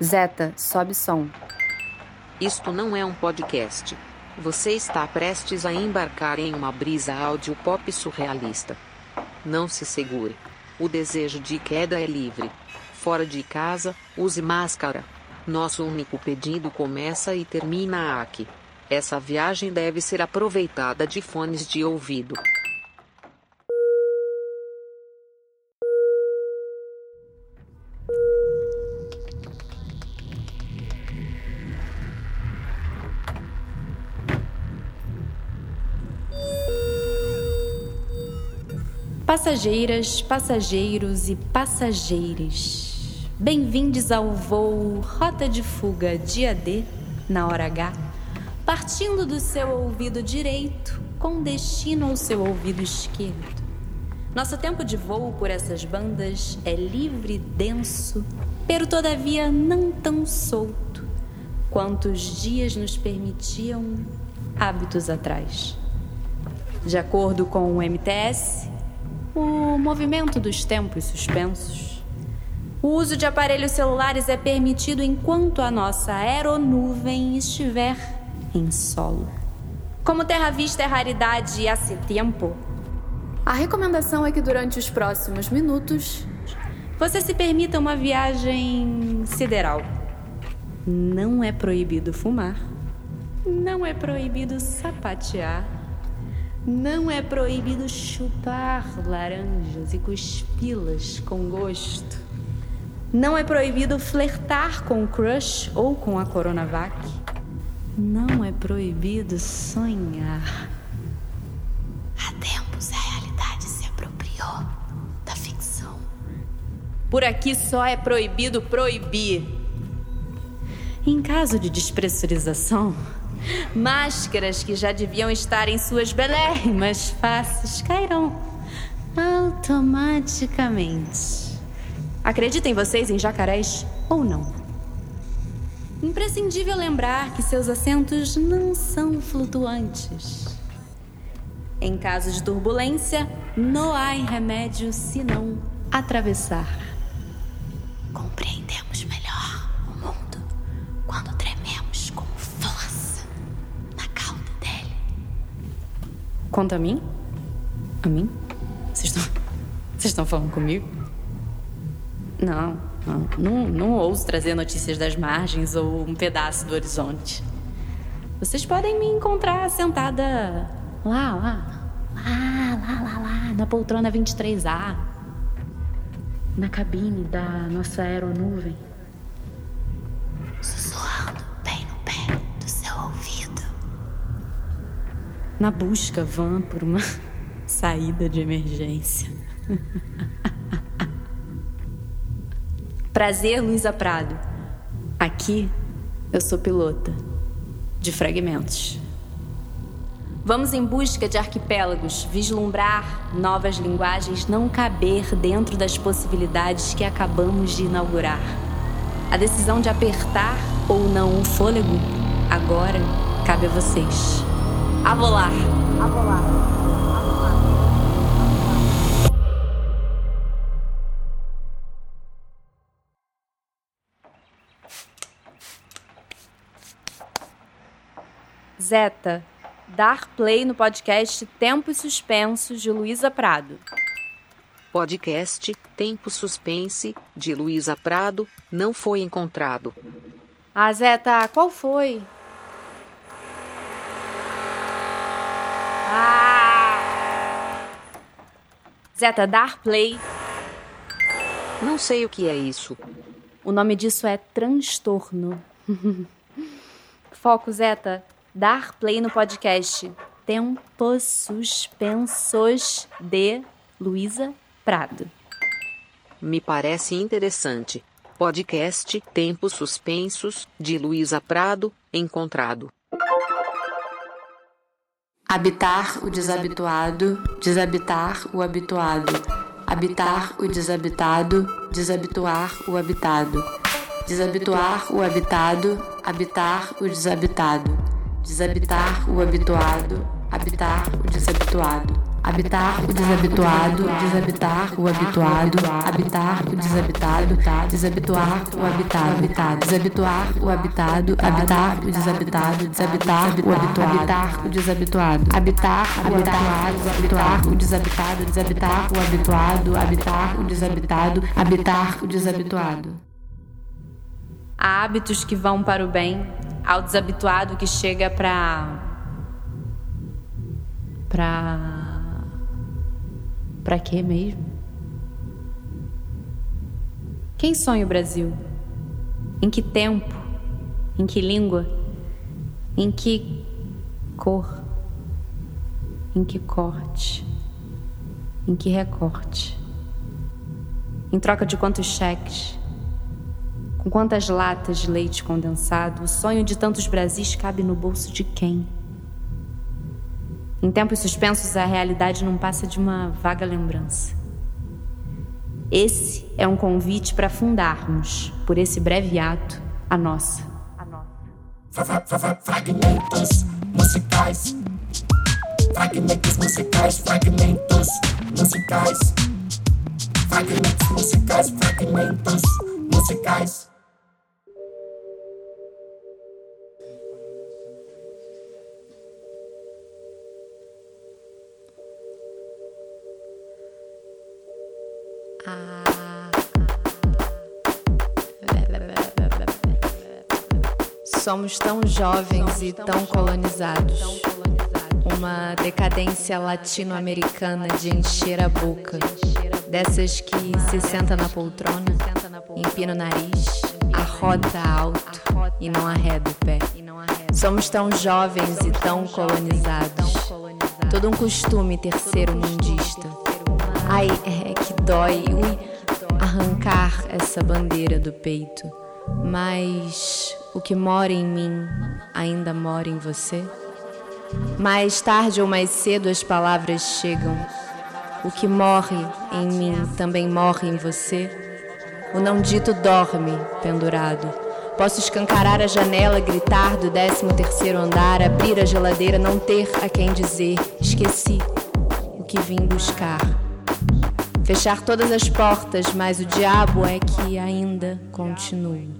Zeta, sobe som. Isto não é um podcast. Você está prestes a embarcar em uma brisa áudio pop surrealista. Não se segure. O desejo de queda é livre. Fora de casa, use máscara. Nosso único pedido começa e termina aqui. Essa viagem deve ser aproveitada de fones de ouvido. Passageiras, passageiros e passageiras, bem-vindos ao voo Rota de Fuga Dia D, na hora H, partindo do seu ouvido direito com destino ao seu ouvido esquerdo. Nosso tempo de voo por essas bandas é livre e denso, pero todavia não tão solto quanto os dias nos permitiam hábitos atrás. De acordo com o MTS, o movimento dos tempos suspensos. O uso de aparelhos celulares é permitido enquanto a nossa aeronuvem estiver em solo. Como Terra Vista é raridade há tempo, a recomendação é que durante os próximos minutos você se permita uma viagem sideral. Não é proibido fumar, não é proibido sapatear não é proibido chupar laranjas e cuspi-las com gosto. Não é proibido flertar com o crush ou com a Coronavac. Não é proibido sonhar. Há tempos a realidade se apropriou da ficção. Por aqui só é proibido proibir. Em caso de despressurização, Máscaras que já deviam estar em suas belérrimas faces cairão automaticamente. Acreditem vocês em jacarés ou não? Imprescindível lembrar que seus assentos não são flutuantes. Em caso de turbulência, não há remédio senão atravessar. Conta a mim? A mim? Vocês estão, vocês estão falando comigo? Não, não, não, não ouso trazer notícias das margens ou um pedaço do horizonte. Vocês podem me encontrar sentada lá, lá, lá, lá, lá, lá, na poltrona 23A, na cabine da nossa aeronuvem. Na busca vã por uma saída de emergência. Prazer, Luísa Prado. Aqui eu sou pilota de fragmentos. Vamos em busca de arquipélagos, vislumbrar novas linguagens, não caber dentro das possibilidades que acabamos de inaugurar. A decisão de apertar ou não o fôlego agora cabe a vocês. A volar! A volar! Zeta, dar play no podcast Tempos Suspensos de Luísa Prado. Podcast Tempo Suspense, de Luísa Prado, não foi encontrado. Ah, Zeta, qual foi? Zeta, dar play. Não sei o que é isso. O nome disso é transtorno. Foco, Zeta. Dar play no podcast Tempos Suspensos de Luísa Prado. Me parece interessante. Podcast Tempos Suspensos, de Luísa Prado, encontrado. Habitar o desabituado, desabitar o habituado. Habitar o desabitado, desabituar o habitado. Desabituar o habitado, habitar o desabitado. Desabitar o habituado, habitar o desabituado. Habitar o desabituado, desabitar o habituado, habitar o desabitado, desabituar o habitado, desabituar o habitado, habitar o desabitado, desabitar o habituado, habitar o desabituado, habitar o habituado, habitar o desabitado, desabitar o habituado, habitar o desabitado, habitar o desabituado. Há hábitos que vão para o bem, ao desabituado que chega para para para quê mesmo? Quem sonha o Brasil? Em que tempo? Em que língua? Em que cor? Em que corte? Em que recorte? Em troca de quantos cheques? Com quantas latas de leite condensado? O sonho de tantos Brasis cabe no bolso de quem? Em tempos suspensos, a realidade não passa de uma vaga lembrança. Esse é um convite para fundarmos, por esse breve ato, a nossa. A nossa. Fragmentos musicais. Fragmentos musicais, fragmentos musicais. Fragmentos musicais, fragmentos musicais. Somos tão jovens e tão colonizados. Uma decadência latino-americana de encher a boca. Dessas que se senta na poltrona, empina o nariz, arrota alto e não arreda o pé. Somos tão jovens e tão colonizados. Todo um costume terceiro mundista. Ai, é que dói. Ui, arrancar essa bandeira do peito. Mas o que mora em mim ainda mora em você? Mais tarde ou mais cedo as palavras chegam. O que morre em mim também morre em você? O não dito dorme pendurado. Posso escancarar a janela, gritar do décimo terceiro andar, abrir a geladeira, não ter a quem dizer. Esqueci o que vim buscar. Fechar todas as portas, mas o diabo é que ainda continua.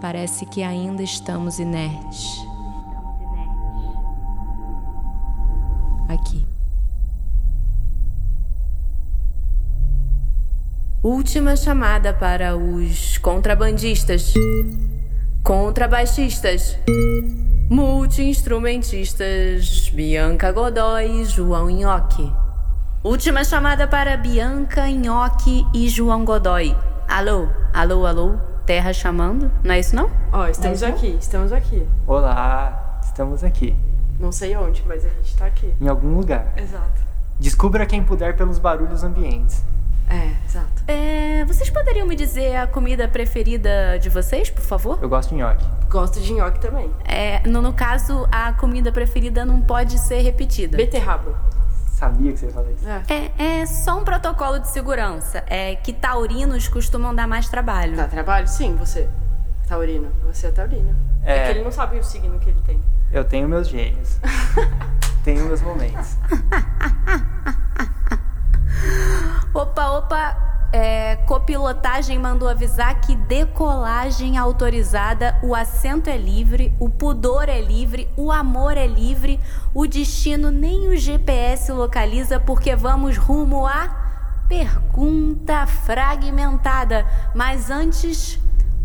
Parece que ainda estamos inertes. Aqui. Última chamada para os contrabandistas, contrabaixistas, multi-instrumentistas Bianca Godoy e João Nhoque. Última chamada para Bianca, Nhoque e João Godoy. Alô, alô, alô, terra chamando? Não é isso não? Ó, oh, estamos é aqui, estamos aqui. Olá, estamos aqui. Não sei onde, mas a gente tá aqui. Em algum lugar. Exato. Descubra quem puder pelos barulhos ambientes. É, exato. É, vocês poderiam me dizer a comida preferida de vocês, por favor? Eu gosto de nhoque. Gosto de nhoque também. É, no, no caso, a comida preferida não pode ser repetida. Beterraba. Sabia que você ia falar isso. É. é, é só um protocolo de segurança. É que taurinos costumam dar mais trabalho. Dá trabalho? Sim, você. Taurino. Você é taurino. É, é que ele não sabe o signo que ele tem. Eu tenho meus gênios. tenho meus momentos. opa, opa. É, copilotagem mandou avisar que decolagem autorizada, o assento é livre, o pudor é livre, o amor é livre, o destino nem o GPS localiza porque vamos rumo à pergunta fragmentada. Mas antes,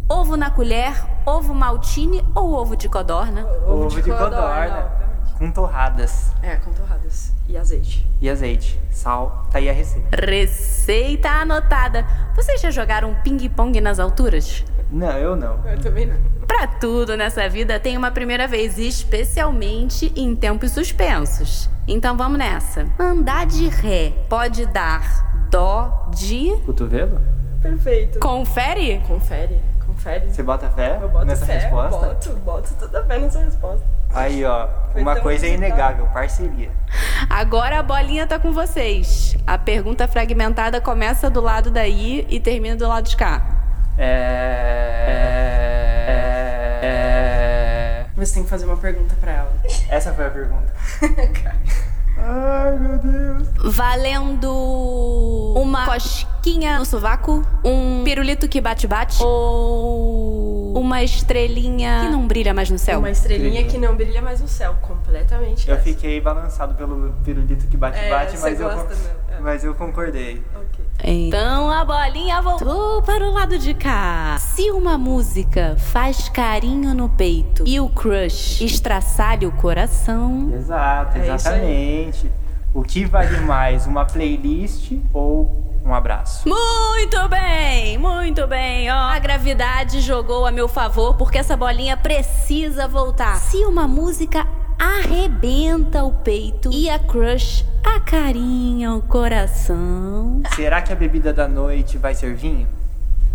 ovo na colher, ovo maltine ou ovo de codorna? Ovo, ovo de, codorna. Com torradas. É, com torradas. E azeite. E azeite. Sal. Tá aí a receita. Receita anotada. Vocês já jogaram ping-pong nas alturas? Não, eu não. Eu também não. Pra tudo nessa vida tem uma primeira vez, especialmente em tempos suspensos. Então vamos nessa. Andar de ré pode dar dó de. Cotovelo? Perfeito. Confere? Confere. Confere. Você bota fé eu boto nessa fé, resposta? Boto, boto toda fé nessa resposta. Aí, ó, Foi uma coisa é inegável, parceria. Agora a bolinha tá com vocês. A pergunta fragmentada começa do lado daí e termina do lado de cá. É... é... é... Você tem que fazer uma pergunta para ela. Essa foi a pergunta. Ai, meu Deus. Valendo uma cosquinha no sovaco, um pirulito que bate-bate ou uma estrelinha que não brilha mais no céu. Uma estrelinha que não brilha mais no céu, completamente. Eu essa. fiquei balançado pelo pirulito que bate-bate, É, você mas, eu? É. mas eu concordei. Ok. Então a bolinha voltou para o lado de cá. Se uma música faz carinho no peito e o crush estraçalha o coração, Exato, É exatamente. O que vale mais, uma playlist ou um abraço? Muito bem, muito bem. Ó, a gravidade jogou a meu favor porque essa bolinha precisa voltar. Se uma música arrebenta o peito e a crush acarinha o coração. Será que a bebida da noite vai ser vinho?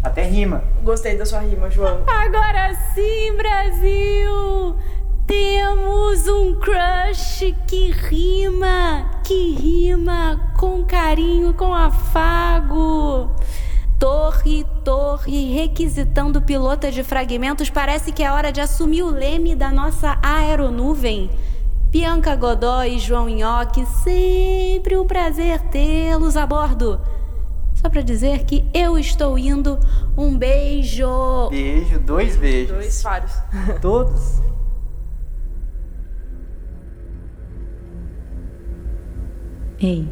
Até rima. Gostei da sua rima, João. Agora sim, Brasil! Temos um crush que rima, que rima com carinho, com afago. Torre, torre, requisitando pilota de fragmentos, parece que é hora de assumir o leme da nossa aeronuvem. Bianca Godoy e João Nhoque, sempre um prazer tê-los a bordo. Só pra dizer que eu estou indo. Um beijo! Beijo, dois beijos. Dois faros. Todos. Ei,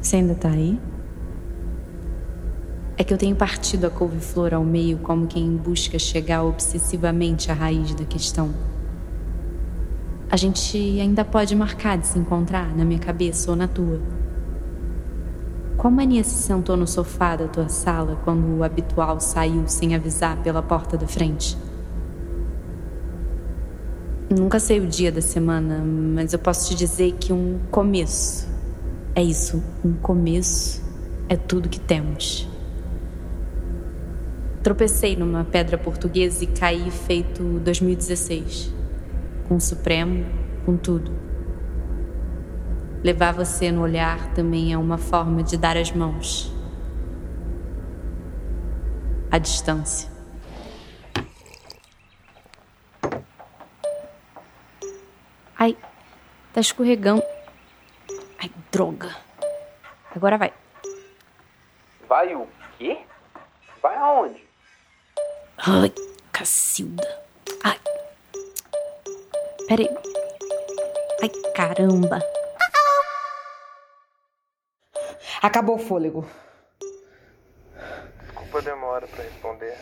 você ainda tá aí? É que eu tenho partido a couve-flor ao meio como quem busca chegar obsessivamente à raiz da questão. A gente ainda pode marcar de se encontrar na minha cabeça ou na tua. Qual mania se sentou no sofá da tua sala quando o habitual saiu sem avisar pela porta da frente? Nunca sei o dia da semana, mas eu posso te dizer que um começo é isso. Um começo é tudo que temos. Tropecei numa pedra portuguesa e caí feito 2016. Com o Supremo, com tudo. Levar você no olhar também é uma forma de dar as mãos. À distância. Ai, tá escorregando. Ai, droga. Agora vai. Vai o quê? Vai aonde? Ai, cacilda. Ai. Peraí. Ai, caramba. Acabou o fôlego. Desculpa a demora pra responder.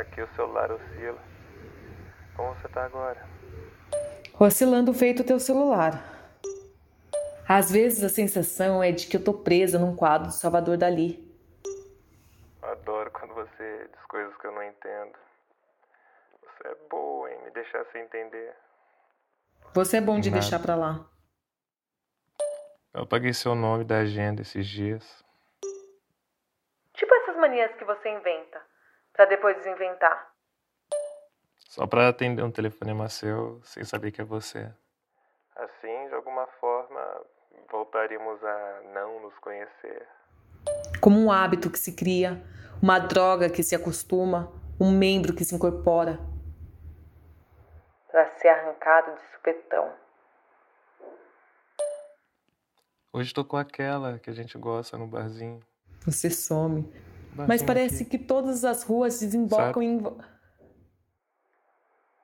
Aqui o celular oscila. Como você tá agora? Oscilando feito o teu celular. Às vezes a sensação é de que eu tô presa num quadro do Salvador Dali. Adoro quando você diz coisas que eu não entendo. Você é boa em me deixar sem entender. Você é bom de Nada. deixar pra lá. Eu apaguei seu nome da agenda esses dias. Tipo essas manias que você inventa, pra depois desinventar. Só pra atender um telefonema seu sem saber que é você. Assim, de alguma forma, voltaríamos a não nos conhecer. Como um hábito que se cria, uma droga que se acostuma, um membro que se incorpora. Pra ser arrancado de supetão. Hoje tô com aquela que a gente gosta no barzinho. Você some. Barzinho Mas parece aqui. que todas as ruas desembocam Sabe? em.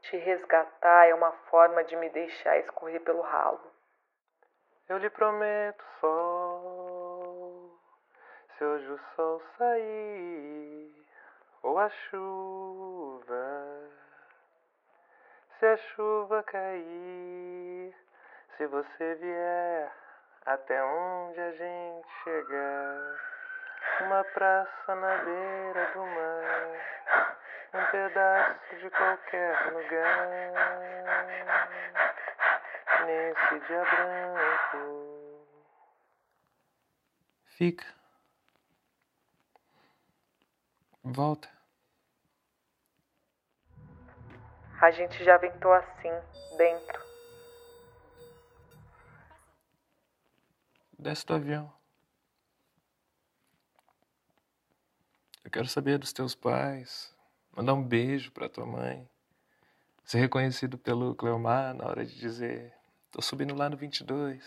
Te resgatar é uma forma de me deixar escorrer pelo ralo. Eu lhe prometo sol, se hoje o sol sair, ou a chuva, se a chuva cair, se você vier até onde a gente chegar, uma praça na beira do mar, um pedaço de qualquer lugar nesse dia branco. Fica. Volta. A gente já ventou assim, dentro. Desce do avião. Eu quero saber dos teus pais. Mandar um beijo pra tua mãe. Ser reconhecido pelo Cleomar na hora de dizer Tô subindo lá no 22.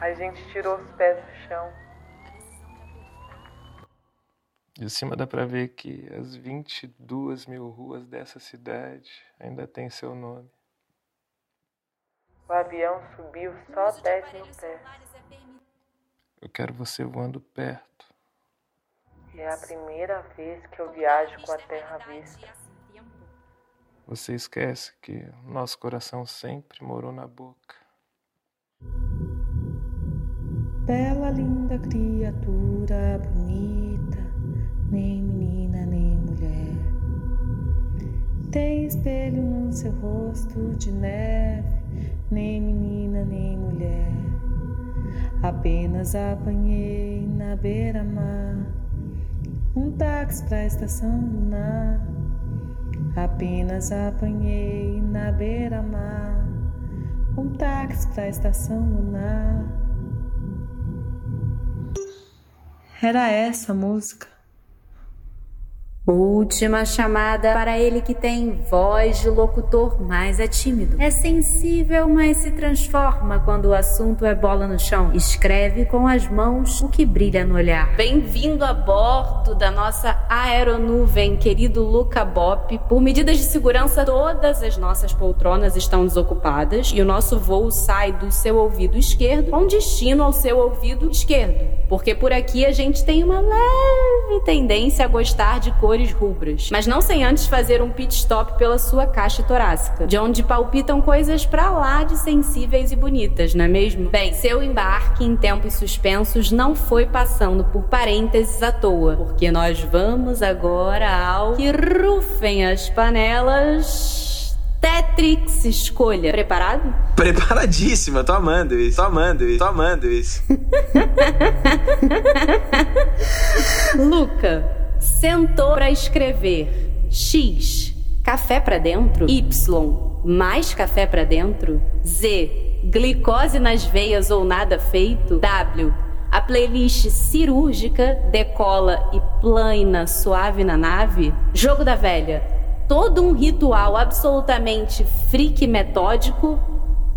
A gente tirou os pés do chão. De cima dá pra ver que as 22 mil ruas dessa cidade ainda tem seu nome. O avião subiu só 10 mil pés. Eu quero você voando perto. É a primeira vez que eu viajo com a terra à vista. Você esquece que nosso coração sempre morou na boca. Bela, linda criatura, bonita, nem menina nem mulher. Tem espelho no seu rosto de neve, nem menina nem mulher. Apenas apanhei na beira-mar um táxi pra estação lunar. Apenas apanhei na beira-mar um táxi pra estação lunar. Era essa a música. Última chamada para ele que tem voz de locutor, mas é tímido. É sensível, mas se transforma quando o assunto é bola no chão. Escreve com as mãos o que brilha no olhar. Bem-vindo a bordo da nossa aeronuvem, querido Luca Bop. Por medidas de segurança, todas as nossas poltronas estão desocupadas e o nosso voo sai do seu ouvido esquerdo com destino ao seu ouvido esquerdo. Porque por aqui a gente tem uma leve tendência a gostar de cores cores rubras, mas não sem antes fazer um pit stop pela sua caixa torácica, de onde palpitam coisas pra lá de sensíveis e bonitas, não é mesmo? Bem, seu embarque em tempos suspensos não foi passando por parênteses à toa, porque nós vamos agora ao que rufem as panelas. Tetrix Escolha. Preparado? Preparadíssima, tô amando isso, tô amando isso, tô amando isso. Luca, sentou para escrever X, café para dentro, Y, mais café para dentro, Z, glicose nas veias ou nada feito, W, a playlist cirúrgica decola e plana suave na nave, jogo da velha, todo um ritual absolutamente freak metódico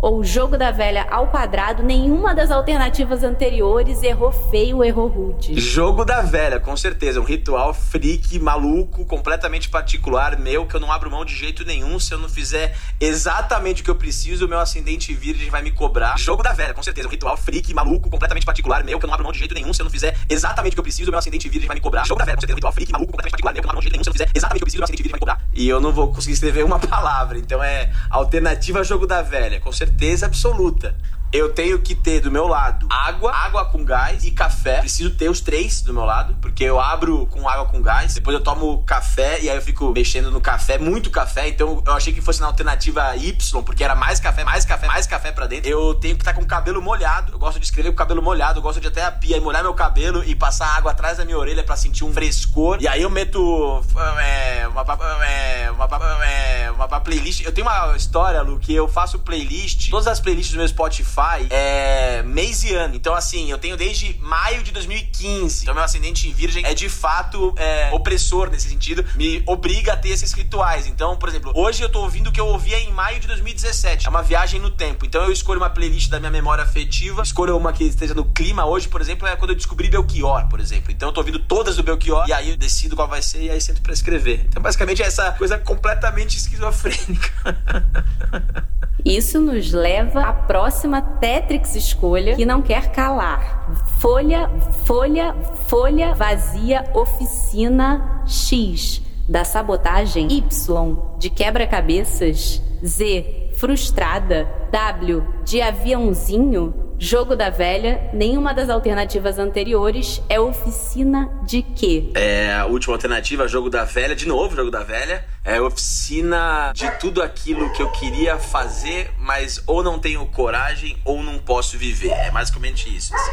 ou jogo da velha ao quadrado, nenhuma das alternativas anteriores errou feio, errou rude. Jogo da velha, com certeza. Um ritual freak, maluco, completamente particular, meu, que eu não abro mão de jeito nenhum. Se eu não fizer exatamente o que eu preciso, o meu ascendente virgem vai me cobrar. Jogo da velha, com certeza. Um ritual freak, maluco, completamente particular, meu, que eu não abro mão de jeito nenhum. Se eu não fizer exatamente o que eu preciso, o meu ascendente virgem vai me cobrar. Jogo da velha, com certeza. Um ritual freak, maluco, completamente particular, meu, que eu não abro mão de jeito nenhum. Se eu não fizer exatamente o que eu preciso, o meu ascendente virgem vai me cobrar. E eu não vou conseguir escrever uma palavra. Então é alternativa jogo da velha, com certeza certeza absoluta eu tenho que ter do meu lado água, água com gás e café. Preciso ter os três do meu lado, porque eu abro com água com gás, depois eu tomo café e aí eu fico mexendo no café, muito café. Então eu achei que fosse na alternativa Y, porque era mais café, mais café, mais café pra dentro. Eu tenho que estar tá com o cabelo molhado. Eu gosto de escrever com o cabelo molhado, eu gosto de até a pia e molhar meu cabelo e passar água atrás da minha orelha para sentir um frescor. E aí eu meto é, uma, é, uma, é, uma, uma playlist. Eu tenho uma história, Lu, que eu faço playlist, todas as playlists do meu Spotify é mês e ano. Então, assim, eu tenho desde maio de 2015. Então, meu ascendente em virgem é de fato é, opressor nesse sentido, me obriga a ter esses rituais. Então, por exemplo, hoje eu tô ouvindo o que eu ouvia em maio de 2017. É uma viagem no tempo. Então, eu escolho uma playlist da minha memória afetiva, escolho uma que esteja no clima. Hoje, por exemplo, é quando eu descobri Belchior, por exemplo. Então, eu tô ouvindo todas do Belchior e aí eu decido qual vai ser e aí sento pra escrever. Então, basicamente, é essa coisa completamente esquizofrênica. Isso nos leva à próxima Tetrix escolha que não quer calar. Folha, folha, folha vazia, oficina X. Da sabotagem Y, de quebra-cabeças. Z, frustrada. W, de aviãozinho. Jogo da velha, nenhuma das alternativas anteriores é oficina de quê? É a última alternativa, jogo da velha, de novo, jogo da velha. É oficina de tudo aquilo que eu queria fazer, mas ou não tenho coragem ou não posso viver. É basicamente isso. Assim.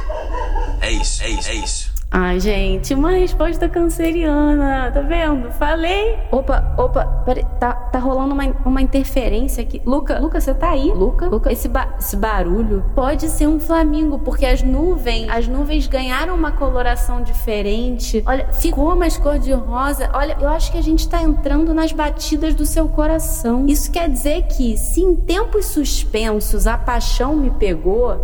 É isso, é isso, é isso. Ai, gente, uma resposta canceriana, tá vendo? Falei. Opa, opa, peraí, tá, tá rolando uma, uma interferência aqui. Luca, Luca, você tá aí? Luca, Luca, esse, ba esse barulho pode ser um flamingo, porque as nuvens, as nuvens ganharam uma coloração diferente. Olha, ficou mais cor de rosa. Olha, eu acho que a gente tá entrando nas batidas do seu coração. Isso quer dizer que, se em tempos suspensos a paixão me pegou,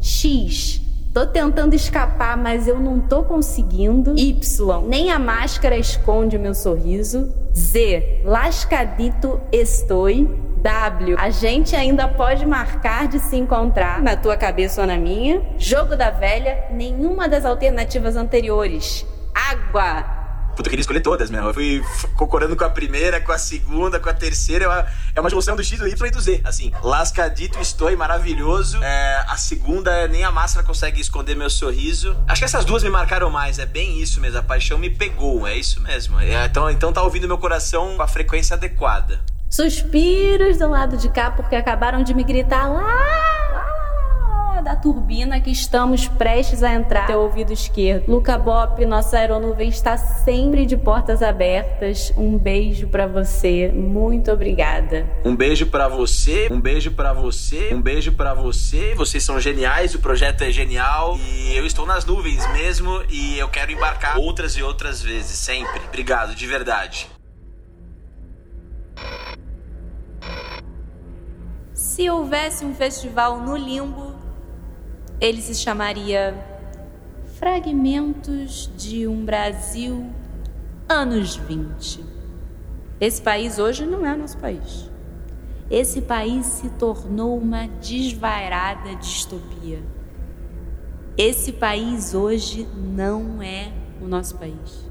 X Tô tentando escapar, mas eu não tô conseguindo. Y. Nem a máscara esconde o meu sorriso. Z. Lascadito estou. W. A gente ainda pode marcar de se encontrar na tua cabeça ou na minha. Jogo da velha. Nenhuma das alternativas anteriores. Água. Puta, eu queria escolher todas mesmo. Eu fui concordando com a primeira, com a segunda, com a terceira. É uma, é uma junção do X, do Y e do Z. Assim, lascadito estou, maravilhoso. É, a segunda, é, nem a máscara consegue esconder meu sorriso. Acho que essas duas me marcaram mais. É bem isso mesmo. A paixão me pegou. É isso mesmo. É, então, então tá ouvindo meu coração com a frequência adequada. Suspiros do lado de cá porque acabaram de me gritar lá turbina que estamos prestes a entrar. Teu ouvido esquerdo. Luca Bop, nossa aeronuvem está sempre de portas abertas. Um beijo para você. Muito obrigada. Um beijo para você. Um beijo para você. Um beijo para você. Vocês são geniais, o projeto é genial e eu estou nas nuvens mesmo e eu quero embarcar outras e outras vezes, sempre. Obrigado, de verdade. Se houvesse um festival no limbo, ele se chamaria Fragmentos de um Brasil anos 20. Esse país hoje não é nosso país. Esse país se tornou uma desvairada distopia. Esse país hoje não é o nosso país.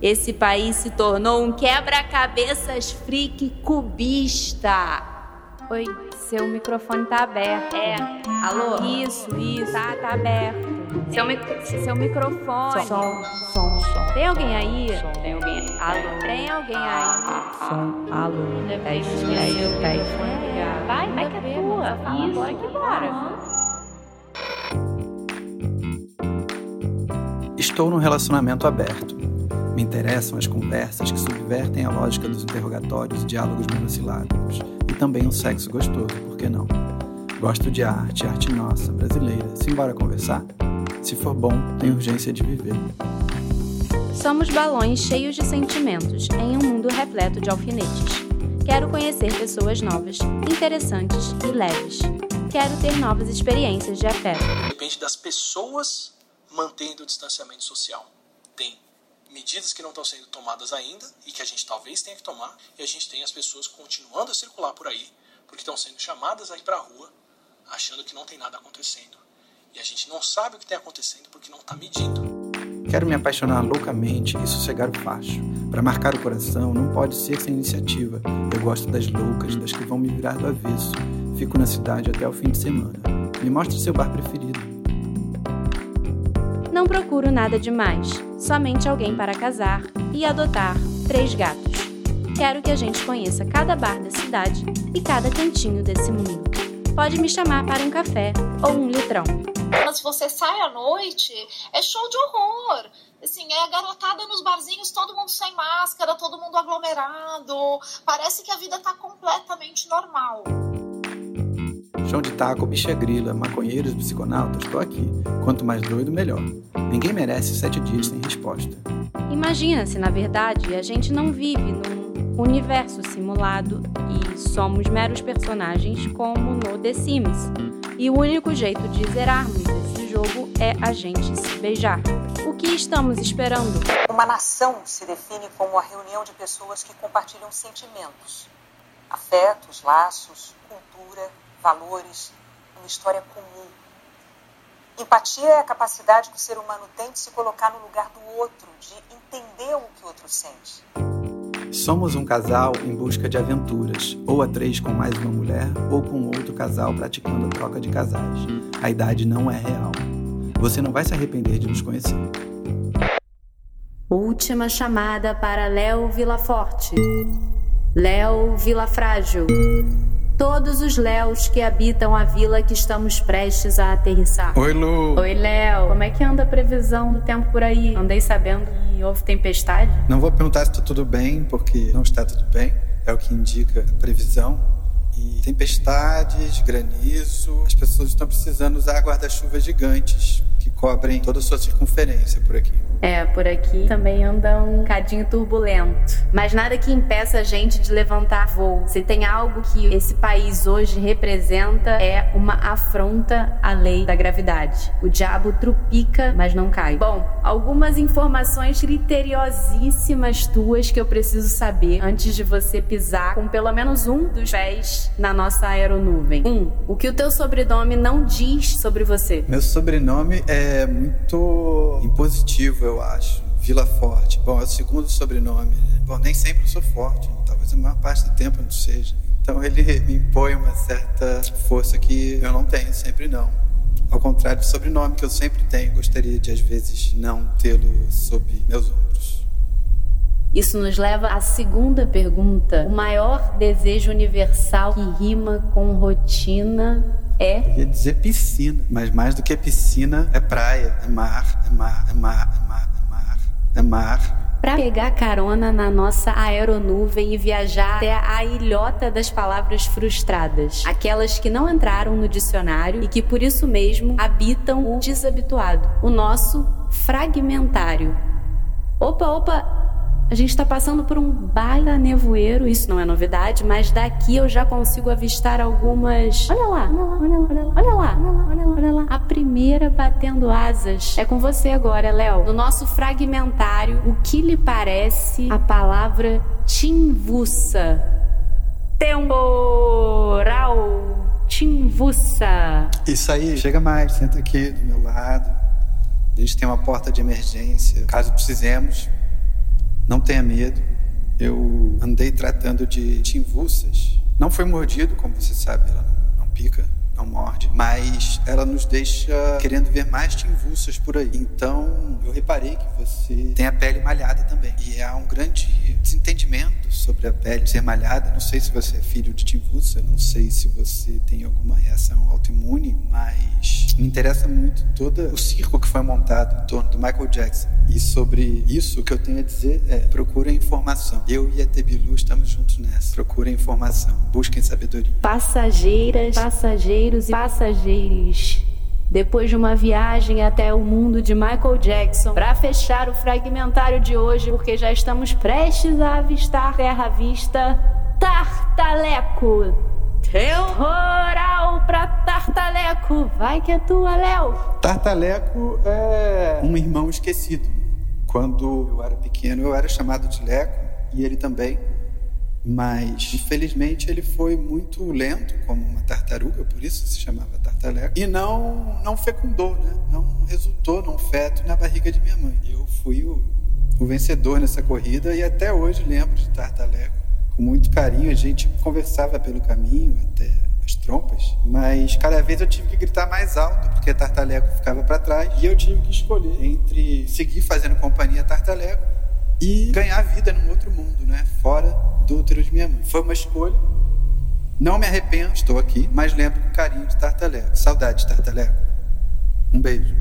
Esse país se tornou um quebra-cabeças freak cubista. Oi, seu microfone tá aberto. É. Alô? Isso, isso. Tá, tá aberto. Seu, mi seu microfone. Som, som, som. Tem alguém aí? Som. Tem alguém aí? Alô? Tem alguém aí? Som, alô. Teste, teste, teste. Vai, vai que é tua. Isso. Bora que bora. Estou num relacionamento aberto. Me interessam as conversas que subvertem a lógica dos interrogatórios e diálogos monossilábicos e também um sexo gostoso, por que não? Gosto de arte, arte nossa, brasileira. Simbora conversar? Se for bom, tem urgência de viver. Somos balões cheios de sentimentos em um mundo repleto de alfinetes. Quero conhecer pessoas novas, interessantes e leves. Quero ter novas experiências de afeto. Depende das pessoas mantendo o distanciamento social. Tem medidas que não estão sendo tomadas ainda e que a gente talvez tenha que tomar, e a gente tem as pessoas continuando a circular por aí, porque estão sendo chamadas aí para a rua, achando que não tem nada acontecendo. E a gente não sabe o que está acontecendo porque não está medindo. Quero me apaixonar loucamente e sossegar o facho. Para marcar o coração não pode ser sem iniciativa. Eu gosto das loucas, das que vão me virar do avesso. Fico na cidade até o fim de semana. Me mostre seu bar preferido. Não procuro nada demais, somente alguém para casar e adotar três gatos. Quero que a gente conheça cada bar da cidade e cada cantinho desse mundo. Pode me chamar para um café ou um litrão. Mas você sai à noite, é show de horror. Assim, é garotada nos barzinhos, todo mundo sem máscara, todo mundo aglomerado. Parece que a vida tá completamente normal. Chão de taco, bicha grila, maconheiros, psiconautas, tô aqui. Quanto mais doido, melhor. Ninguém merece sete dias sem resposta. Imagina se, na verdade, a gente não vive num universo simulado e somos meros personagens como no The Sims. E o único jeito de zerarmos esse jogo é a gente se beijar. O que estamos esperando? Uma nação se define como a reunião de pessoas que compartilham sentimentos, afetos, laços, valores, uma história comum. Empatia é a capacidade que o ser humano tem de se colocar no lugar do outro, de entender o que o outro sente. Somos um casal em busca de aventuras, ou a três com mais uma mulher, ou com outro casal praticando a troca de casais. A idade não é real. Você não vai se arrepender de nos conhecer. Última chamada para Léo Vilaforte. Léo Vilafrágil. Todos os Léos que habitam a vila que estamos prestes a aterrissar. Oi, Lu. Oi, Léo. Como é que anda a previsão do tempo por aí? Andei sabendo que houve tempestade? Não vou perguntar se está tudo bem, porque não está tudo bem. É o que indica a previsão. E tempestades, granizo. As pessoas estão precisando usar guarda-chuvas gigantes que cobrem toda a sua circunferência por aqui. É, por aqui também anda um cadinho turbulento. Mas nada que impeça a gente de levantar voo. Se tem algo que esse país hoje representa, é uma afronta à lei da gravidade. O diabo trupica, mas não cai. Bom, algumas informações criteriosíssimas tuas que eu preciso saber antes de você pisar com pelo menos um dos pés na nossa aeronuvem. Um, o que o teu sobrenome não diz sobre você? Meu sobrenome é muito impositivo, eu acho. Vila Forte. Bom, é o segundo sobrenome. Né? Bom, nem sempre eu sou forte, talvez a maior parte do tempo não seja. Então ele me impõe uma certa força que eu não tenho, sempre não. Ao contrário do sobrenome que eu sempre tenho, gostaria de às vezes não tê-lo sob meus ombros. Isso nos leva à segunda pergunta. O maior desejo universal que rima com rotina é. Eu ia dizer piscina, mas mais do que piscina é praia, é mar, é mar, é mar, é mar, é mar, é mar. Para pegar carona na nossa aeronuvem e viajar até a ilhota das palavras frustradas, aquelas que não entraram no dicionário e que por isso mesmo habitam o desabituado, o nosso fragmentário. Opa, opa, a gente está passando por um baita nevoeiro, isso não é novidade, mas daqui eu já consigo avistar algumas. Olha lá, olha lá, olha lá, olha lá, olha lá, olha lá. A primeira batendo asas. É com você agora, Léo. No nosso fragmentário, o que lhe parece a palavra timvussa? Temporal. Timvussa. Isso aí, chega mais, senta aqui do meu lado. A gente tem uma porta de emergência, caso precisemos. Não tenha medo. Eu andei tratando de tinvussas. Não foi mordido, como você sabe, ela não pica, não morde, mas ela nos deixa querendo ver mais tinvussas por aí. Então, eu reparei que você tem a pele malhada também. E há um grande desentendimento sobre a pele ser malhada. Não sei se você é filho de tinvussa, não sei se você tem alguma reação autoimune, mas me interessa muito todo o circo que foi montado em torno do Michael Jackson. E sobre isso, o que eu tenho a dizer é: procurem informação. Eu e a Tebilu estamos juntos nessa. Procurem informação, busquem sabedoria. Passageiras, passageiros e passageiros. Depois de uma viagem até o mundo de Michael Jackson, para fechar o fragmentário de hoje, porque já estamos prestes a avistar terra vista, Tartaleco. Temporal pra Tartaleco. Vai que é tua, Léo. Tartaleco é um irmão esquecido. Quando eu era pequeno, eu era chamado de Leco e ele também. Mas, infelizmente, ele foi muito lento, como uma tartaruga, por isso se chamava tartaleco. E não, não fecundou, né? Não resultou num feto na barriga de minha mãe. Eu fui o, o vencedor nessa corrida e até hoje lembro de tartaleco. Com muito carinho, a gente conversava pelo caminho até as trompas, mas cada vez eu tive que gritar mais alto, porque Tartaleco ficava para trás, e eu tive que escolher entre seguir fazendo companhia a Tartaleco e ganhar vida num outro mundo, né? Fora do útero de minha mãe. Foi uma escolha. Não me arrependo, estou aqui, mas lembro com carinho de Tartaleco. Saudade de Tartaleco. Um beijo.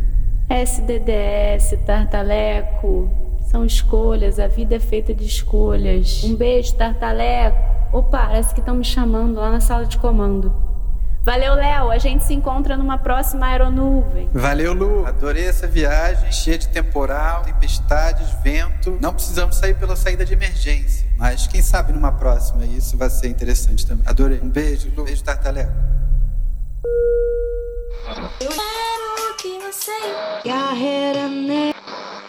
SDDS, Tartaleco. São escolhas, a vida é feita de escolhas. Um beijo, Tartaleco. Opa, parece que estão me chamando lá na sala de comando. Valeu, Léo. A gente se encontra numa próxima aeronuvem. Valeu, Lu. Adorei essa viagem, cheia de temporal, tempestades, vento. Não precisamos sair pela saída de emergência. Mas quem sabe numa próxima isso vai ser interessante também. Adorei. Um beijo, Lu. Beijo, Tartalé. Eu quero que você carreira né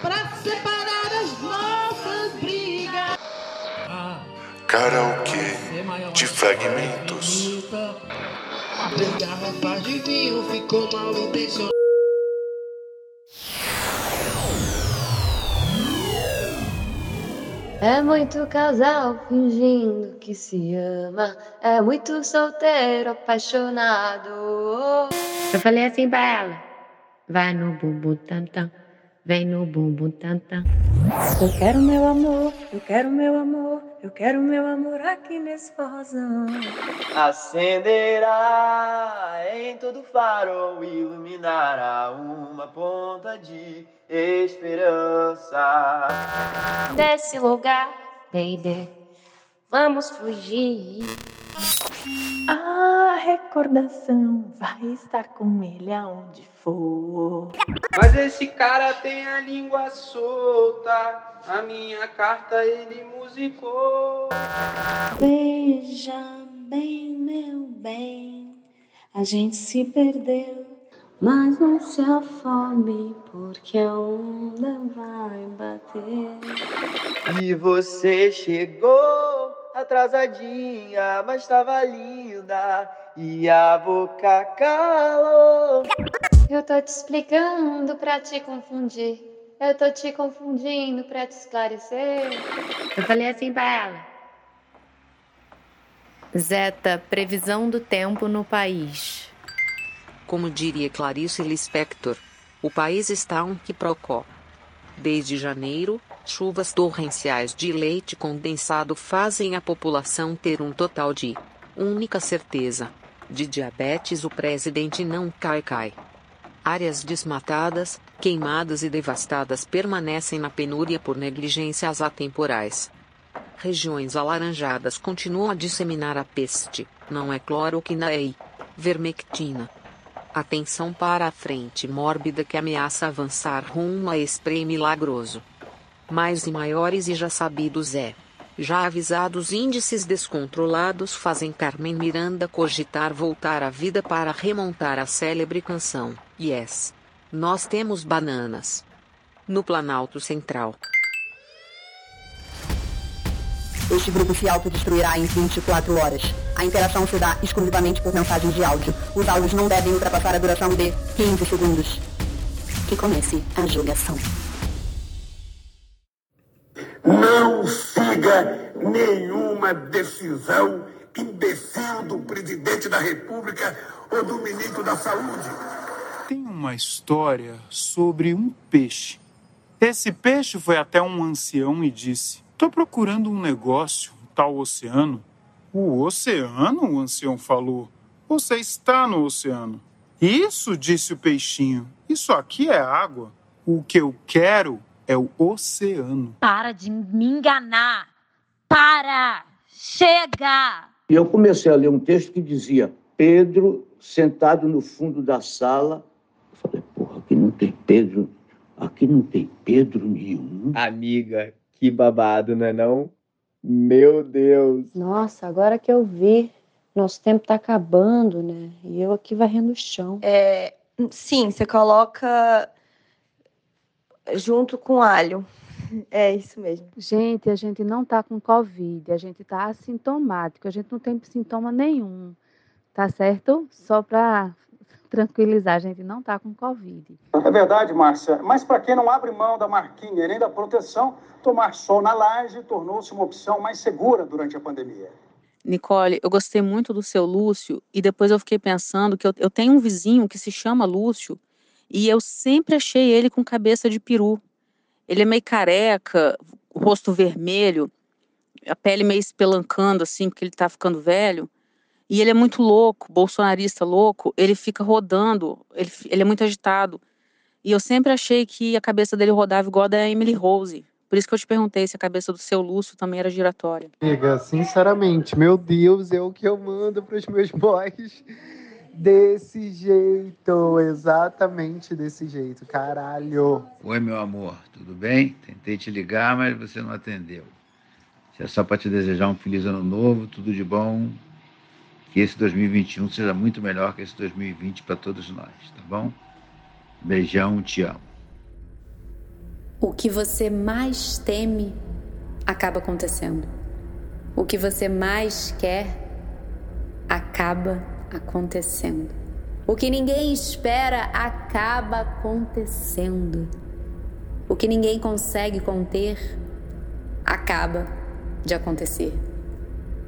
pra separar as nossas brigas. Karaokê de fragmentos. Três garrafas de vinho ficou mal intencionado. É muito casal fingindo que se ama. É muito solteiro apaixonado. Eu falei assim pra ela: vai no bumbum tam tam, vem no bumbum tantã. Eu quero meu amor, eu quero meu amor, eu quero meu amor aqui nesse forrozão. Acenderá em todo farol, iluminará uma ponta de esperança. Desse lugar, baby, vamos fugir. A recordação vai estar com ele aonde for. Mas esse cara tem a língua solta, a minha carta ele musicou. Veja bem, meu bem, a gente se perdeu. Mas não se afome, porque a onda vai bater. E você chegou atrasadinha, mas estava linda e a boca calou. Eu tô te explicando pra te confundir. Eu tô te confundindo pra te esclarecer. Eu falei assim pra ela. Zeta, previsão do tempo no país. Como diria Clarice Lispector, o país está um quiprocó. Desde janeiro, chuvas torrenciais de leite condensado fazem a população ter um total de única certeza. De diabetes o presidente não cai cai. Áreas desmatadas, queimadas e devastadas permanecem na penúria por negligências atemporais. Regiões alaranjadas continuam a disseminar a peste, não é cloroquina é vermectina. Atenção para a frente mórbida que ameaça avançar rumo a spray milagroso. Mais e maiores e já sabidos é. Já avisados índices descontrolados fazem Carmen Miranda cogitar voltar à vida para remontar a célebre canção Yes. Nós temos bananas. No Planalto Central. Este grupo se autodestruirá em 24 horas. A interação se dá exclusivamente por mensagens de áudio. Os áudios não devem ultrapassar a duração de 15 segundos. Que comece a julgação. Não siga nenhuma decisão imbecil do presidente da República ou do ministro da Saúde. Tem uma história sobre um peixe. Esse peixe foi até um ancião e disse: Estou procurando um negócio, um tal oceano. O oceano? O ancião falou. Você está no oceano. Isso, disse o peixinho. Isso aqui é água. O que eu quero é o oceano. Para de me enganar! Para! Chega! E eu comecei a ler um texto que dizia: Pedro sentado no fundo da sala. Eu falei, porra, aqui não tem Pedro. Aqui não tem Pedro nenhum. Amiga, que babado, não é não? Meu Deus! Nossa, agora que eu vi, nosso tempo tá acabando, né? E eu aqui varrendo o chão. É, sim, você coloca junto com alho. É isso mesmo. Gente, a gente não tá com Covid, a gente tá assintomático, a gente não tem sintoma nenhum. Tá certo? Só para tranquilizar, a gente não tá com Covid. É verdade, Márcia. Mas para quem não abre mão da marquinha nem da proteção, tomar sol na laje tornou-se uma opção mais segura durante a pandemia. Nicole, eu gostei muito do seu Lúcio e depois eu fiquei pensando que eu, eu tenho um vizinho que se chama Lúcio e eu sempre achei ele com cabeça de peru. Ele é meio careca, rosto vermelho, a pele meio espelancando assim, porque ele tá ficando velho. E ele é muito louco, bolsonarista louco, ele fica rodando, ele, ele é muito agitado. E eu sempre achei que a cabeça dele rodava igual a da Emily Rose. Por isso que eu te perguntei se a cabeça do seu Lúcio também era giratória. Amiga, sinceramente, meu Deus, é o que eu mando para os meus boys. Desse jeito, exatamente desse jeito, caralho. Oi, meu amor, tudo bem? Tentei te ligar, mas você não atendeu. Isso é só para te desejar um feliz ano novo, tudo de bom. Que esse 2021 seja muito melhor que esse 2020 para todos nós, tá bom? Beijão, te amo. O que você mais teme acaba acontecendo. O que você mais quer acaba acontecendo. O que ninguém espera acaba acontecendo. O que ninguém consegue conter acaba de acontecer.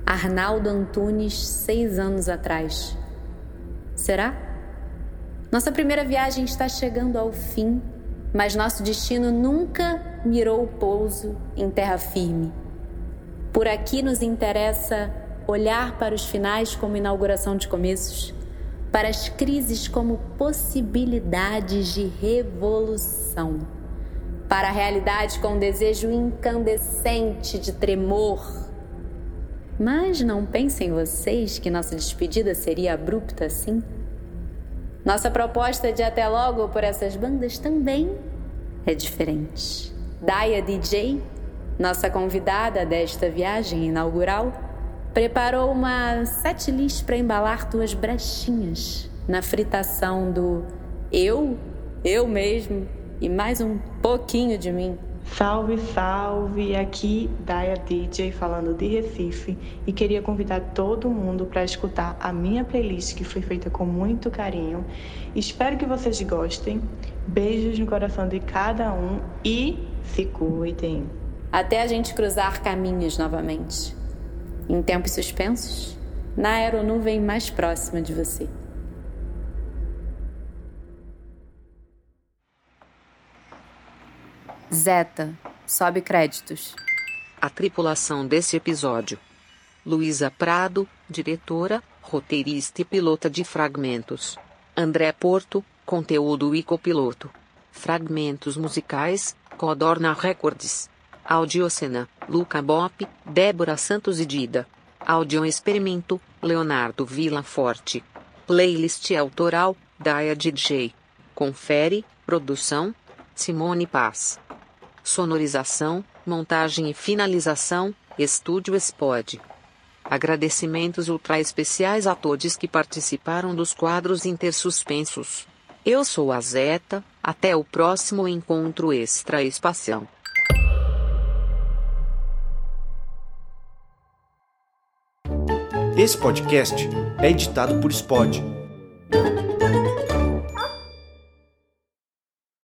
Arnaldo Antunes, seis anos atrás. Será? Nossa primeira viagem está chegando ao fim mas nosso destino nunca mirou o pouso em terra firme. Por aqui nos interessa olhar para os finais como inauguração de começos, para as crises como possibilidades de revolução, para a realidade com um desejo incandescente de tremor. Mas não pensem vocês que nossa despedida seria abrupta assim? Nossa proposta de até logo por essas bandas também é diferente. Daya DJ, nossa convidada desta viagem inaugural, preparou uma setlist para embalar tuas brechinhas na fritação do eu, eu mesmo e mais um pouquinho de mim. Salve, salve! Aqui Daya DJ falando de Recife e queria convidar todo mundo para escutar a minha playlist que foi feita com muito carinho. Espero que vocês gostem. Beijos no coração de cada um e se cuidem. Até a gente cruzar caminhos novamente. Em tempos suspensos, na aeronuvem mais próxima de você. Zeta, sobe créditos. A tripulação desse episódio: Luísa Prado, diretora, roteirista e pilota de fragmentos. André Porto, conteúdo e copiloto. Fragmentos musicais, Codorna Records. Audiocena, Luca Bop, Débora Santos e Dida. Audio Experimento, Leonardo Vila Forte. Playlist autoral, Daya DJ. Confere, produção, Simone Paz. Sonorização, montagem e finalização, Estúdio Spod. Agradecimentos ultra especiais a todos que participaram dos quadros intersuspensos. Eu sou a Zeta, até o próximo encontro extra-espacial. Esse podcast é editado por Spod.